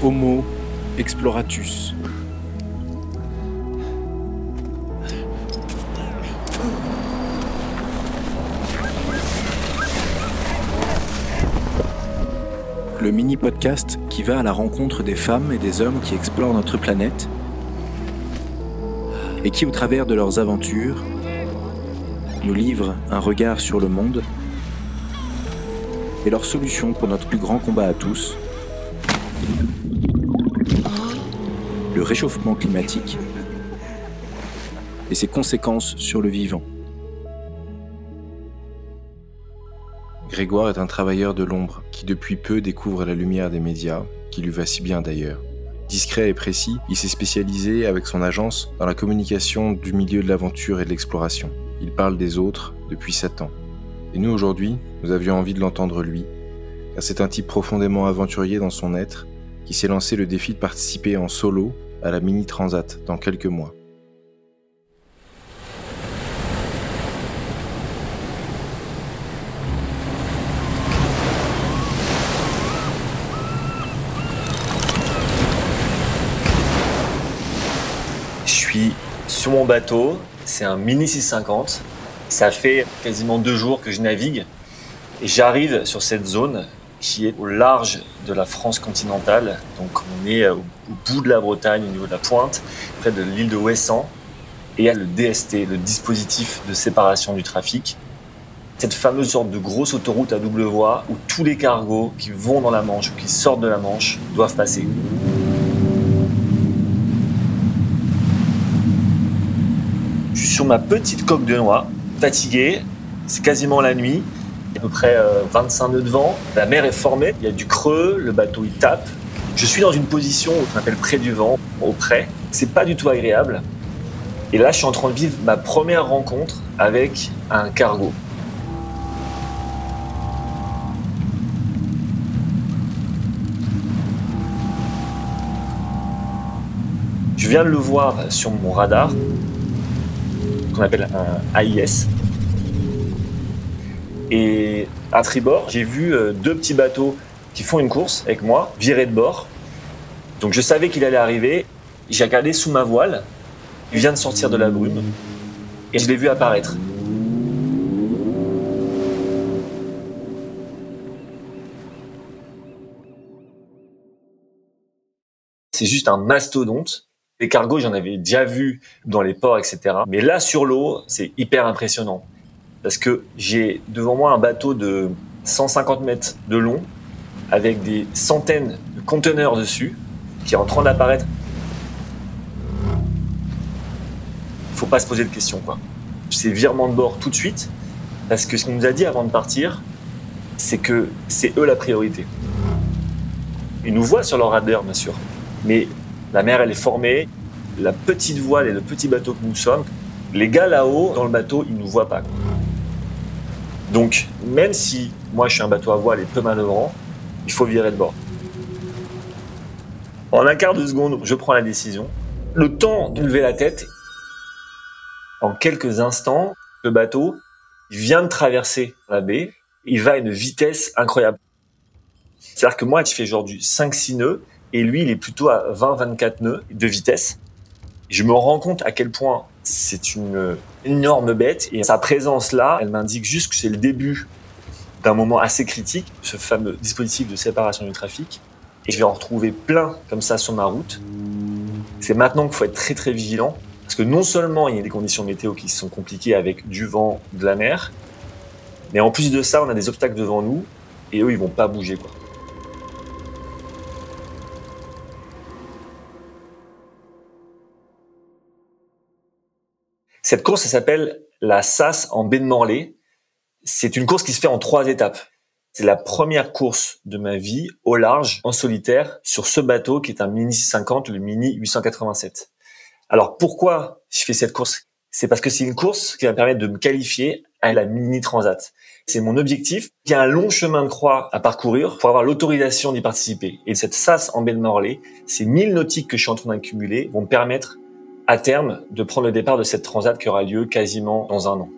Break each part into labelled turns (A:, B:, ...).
A: Homo Exploratus. Le mini-podcast qui va à la rencontre des femmes et des hommes qui explorent notre planète et qui, au travers de leurs aventures, nous livrent un regard sur le monde et leurs solutions pour notre plus grand combat à tous, le réchauffement climatique et ses conséquences sur le vivant. Grégoire est un travailleur de l'ombre qui depuis peu découvre la lumière des médias, qui lui va si bien d'ailleurs. Discret et précis, il s'est spécialisé avec son agence dans la communication du milieu de l'aventure et de l'exploration. Il parle des autres depuis 7 ans. Et nous aujourd'hui, nous avions envie de l'entendre lui, car c'est un type profondément aventurier dans son être qui s'est lancé le défi de participer en solo à la Mini Transat dans quelques mois.
B: Je suis sur mon bateau, c'est un Mini 650. Ça fait quasiment deux jours que je navigue et j'arrive sur cette zone qui est au large de la France continentale. Donc on est au, bout de la Bretagne, au niveau de la pointe, près de l'île de Ouessant. Et il y a le DST, le dispositif de séparation du trafic. Cette fameuse sorte de grosse autoroute à double voie où tous les cargos qui vont dans la Manche ou qui sortent de la Manche doivent passer. Je suis sur ma petite coque de noix, fatigué, c'est quasiment la nuit, à peu près 25 nœuds de vent, la mer est formée, il y a du creux, le bateau il tape. Je suis dans une position qu'on appelle près du vent, au près. C'est pas du tout agréable. Et là, je suis en train de vivre ma première rencontre avec un cargo. Je viens de le voir sur mon radar, qu'on appelle un AIS. Et à tribord, j'ai vu euh, deux petits bateaux qui font une course avec moi, virer de bord. Donc je savais qu'il allait arriver. J'ai regardé sous ma voile. Il vient de sortir de la brume. Et je l'ai vu apparaître. C'est juste un mastodonte. Les cargos, j'en avais déjà vu dans les ports, etc. Mais là, sur l'eau, c'est hyper impressionnant. Parce que j'ai devant moi un bateau de 150 mètres de long, avec des centaines de conteneurs dessus, qui est en train d'apparaître. Il faut pas se poser de questions, quoi. C'est virement de bord tout de suite, parce que ce qu'on nous a dit avant de partir, c'est que c'est eux la priorité. Ils nous voient sur leur radar, bien sûr, mais la mer, elle est formée, la petite voile et le petit bateau que nous sommes, les gars là-haut, dans le bateau, ils nous voient pas. Donc, même si moi je suis un bateau à voile et peu manœuvrant, il faut virer de bord. En un quart de seconde, je prends la décision. Le temps de lever la tête, en quelques instants, le bateau vient de traverser la baie. Il va à une vitesse incroyable. C'est-à-dire que moi, je fais genre du 5-6 nœuds et lui, il est plutôt à 20-24 nœuds de vitesse. Je me rends compte à quel point c'est une énorme bête et sa présence là, elle m'indique juste que c'est le début d'un moment assez critique, ce fameux dispositif de séparation du trafic. Et je vais en retrouver plein comme ça sur ma route. C'est maintenant qu'il faut être très très vigilant parce que non seulement il y a des conditions météo qui sont compliquées avec du vent, de la mer, mais en plus de ça, on a des obstacles devant nous et eux, ils vont pas bouger quoi. Cette course, elle s'appelle la SAS en baie de Morlaix. C'est une course qui se fait en trois étapes. C'est la première course de ma vie au large, en solitaire, sur ce bateau qui est un Mini 650, le Mini 887. Alors pourquoi je fais cette course? C'est parce que c'est une course qui va me permettre de me qualifier à la Mini Transat. C'est mon objectif. Il y a un long chemin de croix à parcourir pour avoir l'autorisation d'y participer. Et cette SAS en baie de Morlaix, ces 1000 nautiques que je suis en train d'accumuler vont me permettre à terme de prendre le départ de cette transat qui aura lieu quasiment dans un an.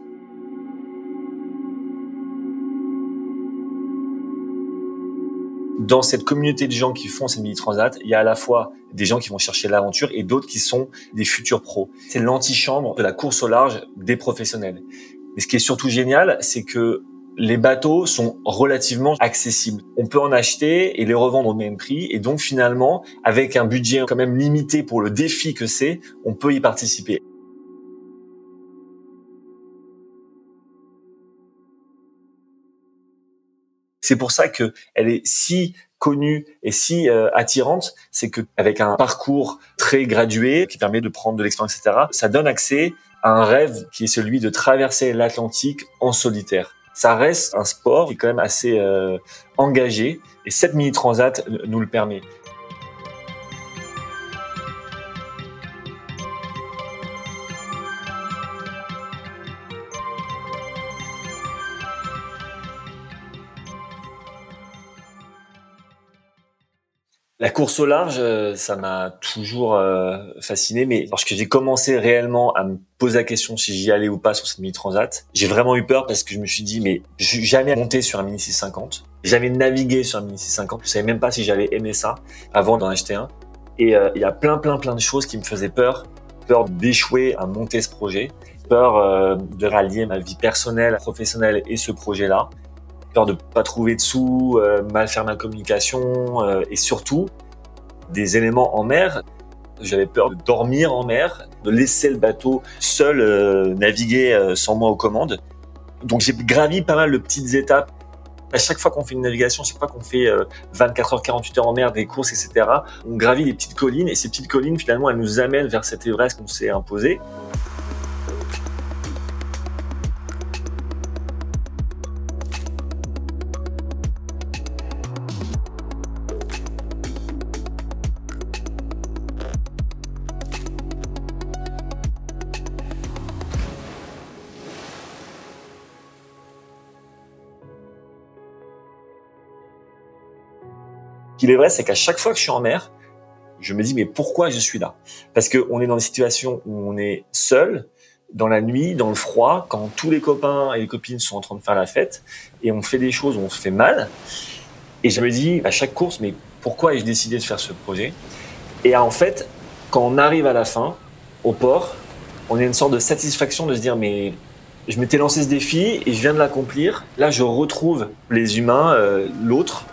B: dans cette communauté de gens qui font ces mini transat, il y a à la fois des gens qui vont chercher l'aventure et d'autres qui sont des futurs pros. C'est l'antichambre de la course au large des professionnels. Mais ce qui est surtout génial, c'est que les bateaux sont relativement accessibles. On peut en acheter et les revendre au même prix. Et donc finalement, avec un budget quand même limité pour le défi que c'est, on peut y participer. C'est pour ça que elle est si connue et si euh, attirante, c'est que avec un parcours très gradué qui permet de prendre de l'expérience, etc., ça donne accès à un rêve qui est celui de traverser l'Atlantique en solitaire. Ça reste un sport qui est quand même assez euh, engagé et cette mini transat nous le permet. La course au large, euh, ça m'a toujours euh, fasciné, mais lorsque j'ai commencé réellement à me poser la question si j'y allais ou pas sur cette mini transat, j'ai vraiment eu peur parce que je me suis dit mais je jamais monté sur un mini 650, jamais navigué sur un mini 650, je savais même pas si j'allais aimer ça avant d'en acheter un. Et euh, il y a plein plein plein de choses qui me faisaient peur, peur d'échouer à monter ce projet, peur de rallier ma vie personnelle, professionnelle et ce projet-là peur de pas trouver de sous, euh, mal faire ma communication euh, et surtout des éléments en mer. J'avais peur de dormir en mer, de laisser le bateau seul euh, naviguer sans moi aux commandes. Donc j'ai gravi pas mal de petites étapes. À chaque fois qu'on fait une navigation, chaque fois qu'on fait 24 heures, 48 heures en mer, des courses, etc., on gravit des petites collines et ces petites collines, finalement, elles nous amènent vers cette Everest qu'on s'est imposée. Qu'il est vrai, c'est qu'à chaque fois que je suis en mer, je me dis mais pourquoi je suis là? Parce que on est dans une situation où on est seul, dans la nuit, dans le froid, quand tous les copains et les copines sont en train de faire la fête, et on fait des choses où on se fait mal. Et je me dis à chaque course, mais pourquoi ai-je décidé de faire ce projet? Et en fait, quand on arrive à la fin, au port, on a une sorte de satisfaction de se dire mais je m'étais lancé ce défi et je viens de l'accomplir. Là, je retrouve les humains, euh, l'autre,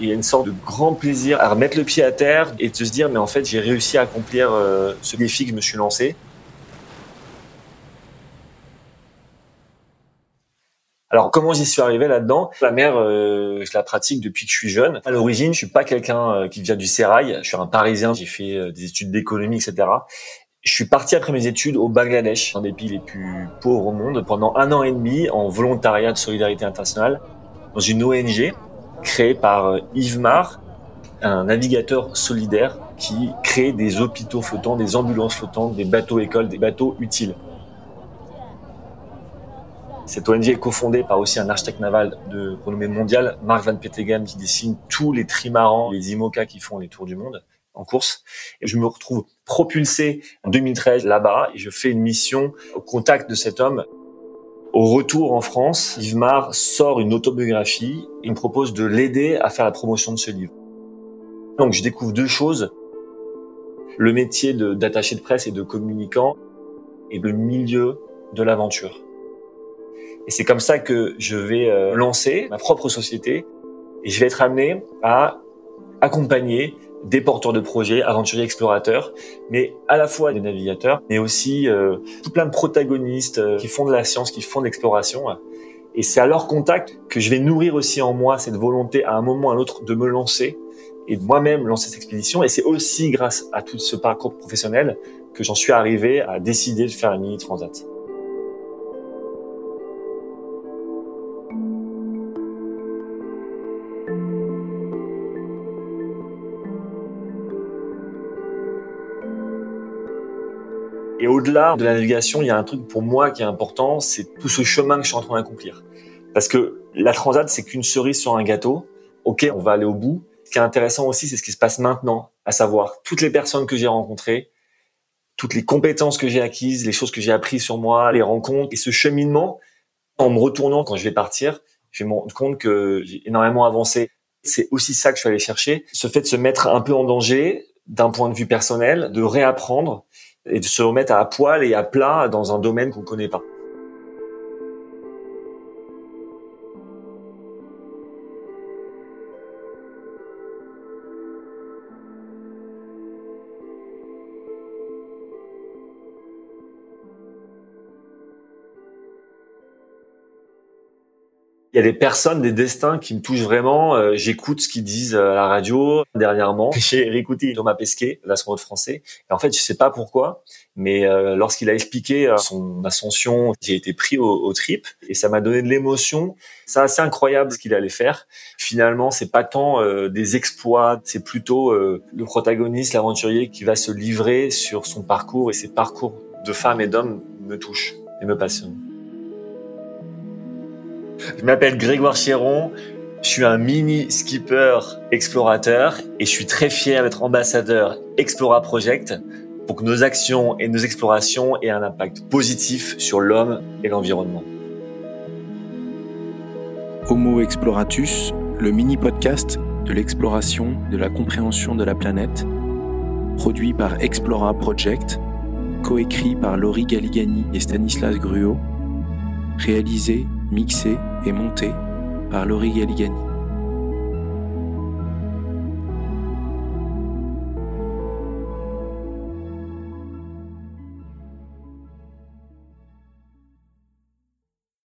B: il y a une sorte de grand plaisir à remettre le pied à terre et de se dire mais en fait j'ai réussi à accomplir euh, ce défi que je me suis lancé. Alors comment j'y suis arrivé là-dedans? La mer, euh, je la pratique depuis que je suis jeune. À l'origine, je suis pas quelqu'un euh, qui vient du sérail. Je suis un Parisien. J'ai fait des études d'économie, etc. Je suis parti après mes études au Bangladesh, un des pays les plus pauvres au monde, pendant un an et demi en volontariat de solidarité internationale dans une ONG créé par euh, Yves Mar, un navigateur solidaire qui crée des hôpitaux flottants, des ambulances flottantes, des bateaux écoles, des bateaux utiles. Cette ONG est cofondée par aussi un architecte naval de renommée mondiale, Mark Van Petegem, qui dessine tous les trimarans, les IMOCA qui font les tours du monde en course. Et je me retrouve propulsé en 2013 là-bas et je fais une mission au contact de cet homme au retour en France, Yves Mar sort une autobiographie. Il me propose de l'aider à faire la promotion de ce livre. Donc je découvre deux choses. Le métier d'attaché de, presse et de communicant et le milieu de l'aventure. Et c'est comme ça que je vais euh, lancer ma propre société et je vais être amené à accompagner des porteurs de projets, aventuriers, explorateurs, mais à la fois des navigateurs, mais aussi euh, tout plein de protagonistes euh, qui font de la science, qui font de l'exploration. Et c'est à leur contact que je vais nourrir aussi en moi cette volonté à un moment ou à un autre de me lancer et de moi-même lancer cette expédition. Et c'est aussi grâce à tout ce parcours professionnel que j'en suis arrivé à décider de faire un mini transat. Et au-delà de la navigation, il y a un truc pour moi qui est important, c'est tout ce chemin que je suis en train d'accomplir. Parce que la transat, c'est qu'une cerise sur un gâteau. Ok, on va aller au bout. Ce qui est intéressant aussi, c'est ce qui se passe maintenant, à savoir toutes les personnes que j'ai rencontrées, toutes les compétences que j'ai acquises, les choses que j'ai apprises sur moi, les rencontres et ce cheminement. En me retournant quand je vais partir, je vais me rendre compte que j'ai énormément avancé C'est aussi ça que je suis allé chercher, ce fait de se mettre un peu en danger d'un point de vue personnel, de réapprendre et de se remettre à poil et à plat dans un domaine qu'on connaît pas. Y a des personnes, des destins qui me touchent vraiment. Euh, j'écoute ce qu'ils disent à la radio. Dernièrement, j'ai réécouté Thomas Pesquet, l'astronaute français. Et en fait, je sais pas pourquoi, mais euh, lorsqu'il a expliqué euh, son ascension, j'ai été pris au, au trip et ça m'a donné de l'émotion. C'est assez incroyable ce qu'il allait faire. Finalement, c'est pas tant des exploits, c'est plutôt le protagoniste, l'aventurier, qui va se livrer sur son parcours et ses parcours de femmes et d'hommes me touchent et me passionnent. Je m'appelle Grégoire Chéron. Je suis un mini skipper explorateur et je suis très fier d'être ambassadeur Explora Project pour que nos actions et nos explorations aient un impact positif sur l'homme et l'environnement.
A: Homo Exploratus, le mini podcast de l'exploration, de la compréhension de la planète, produit par Explora Project, coécrit par Laurie Galigani et Stanislas Gruot, réalisé, mixé et monté par Laurie Galigani.